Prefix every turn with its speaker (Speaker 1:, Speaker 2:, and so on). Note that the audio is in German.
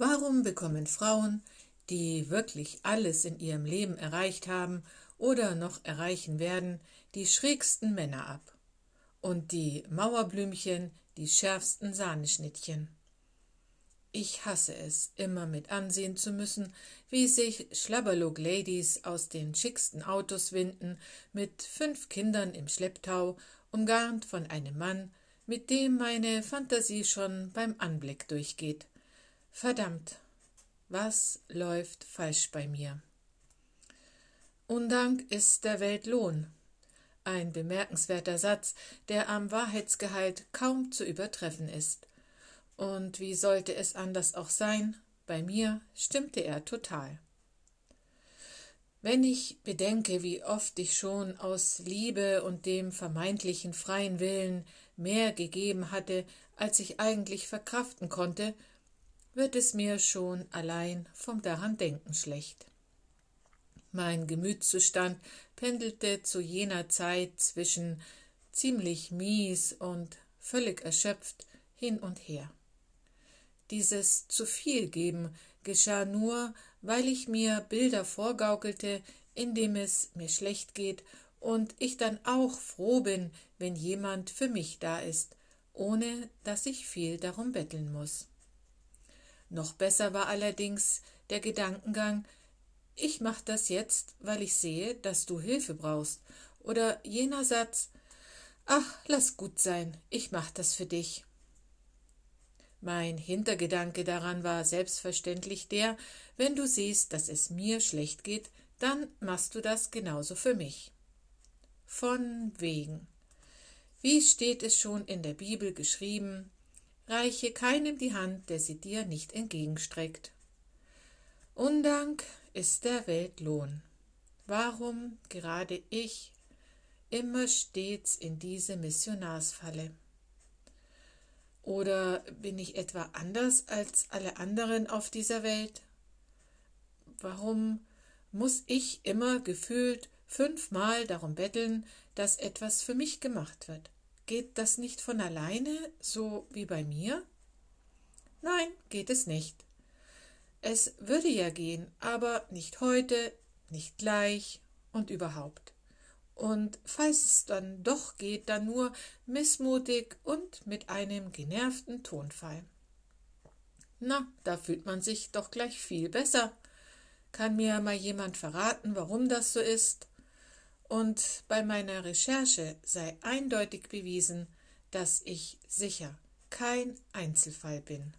Speaker 1: Warum bekommen Frauen, die wirklich alles in ihrem Leben erreicht haben oder noch erreichen werden, die schrägsten Männer ab? Und die Mauerblümchen die schärfsten Sahneschnittchen? Ich hasse es, immer mit ansehen zu müssen, wie sich Schlabberlook-Ladies aus den schicksten Autos winden, mit fünf Kindern im Schlepptau, umgarnt von einem Mann, mit dem meine Fantasie schon beim Anblick durchgeht. Verdammt, was läuft falsch bei mir? Undank ist der Welt Lohn. Ein bemerkenswerter Satz, der am Wahrheitsgehalt kaum zu übertreffen ist. Und wie sollte es anders auch sein? Bei mir stimmte er total. Wenn ich bedenke, wie oft ich schon aus Liebe und dem vermeintlichen freien Willen mehr gegeben hatte, als ich eigentlich verkraften konnte, wird es mir schon allein vom Darandenken schlecht. Mein Gemütszustand pendelte zu jener Zeit zwischen ziemlich mies und völlig erschöpft hin und her. Dieses zu viel geben geschah nur, weil ich mir Bilder vorgaukelte, in dem es mir schlecht geht und ich dann auch froh bin, wenn jemand für mich da ist, ohne dass ich viel darum betteln muss. Noch besser war allerdings der Gedankengang, ich mach das jetzt, weil ich sehe, dass du Hilfe brauchst, oder jener Satz, ach, lass gut sein, ich mach das für dich. Mein Hintergedanke daran war selbstverständlich der, wenn du siehst, dass es mir schlecht geht, dann machst du das genauso für mich. Von wegen. Wie steht es schon in der Bibel geschrieben, reiche keinem die Hand, der sie dir nicht entgegenstreckt. Undank ist der Welt Lohn. Warum gerade ich immer stets in diese Missionarsfalle? Oder bin ich etwa anders als alle anderen auf dieser Welt? Warum muss ich immer gefühlt fünfmal darum betteln, dass etwas für mich gemacht wird? Geht das nicht von alleine, so wie bei mir? Nein, geht es nicht. Es würde ja gehen, aber nicht heute, nicht gleich und überhaupt. Und falls es dann doch geht, dann nur missmutig und mit einem genervten Tonfall. Na, da fühlt man sich doch gleich viel besser. Kann mir mal jemand verraten, warum das so ist? Und bei meiner Recherche sei eindeutig bewiesen, dass ich sicher kein Einzelfall bin.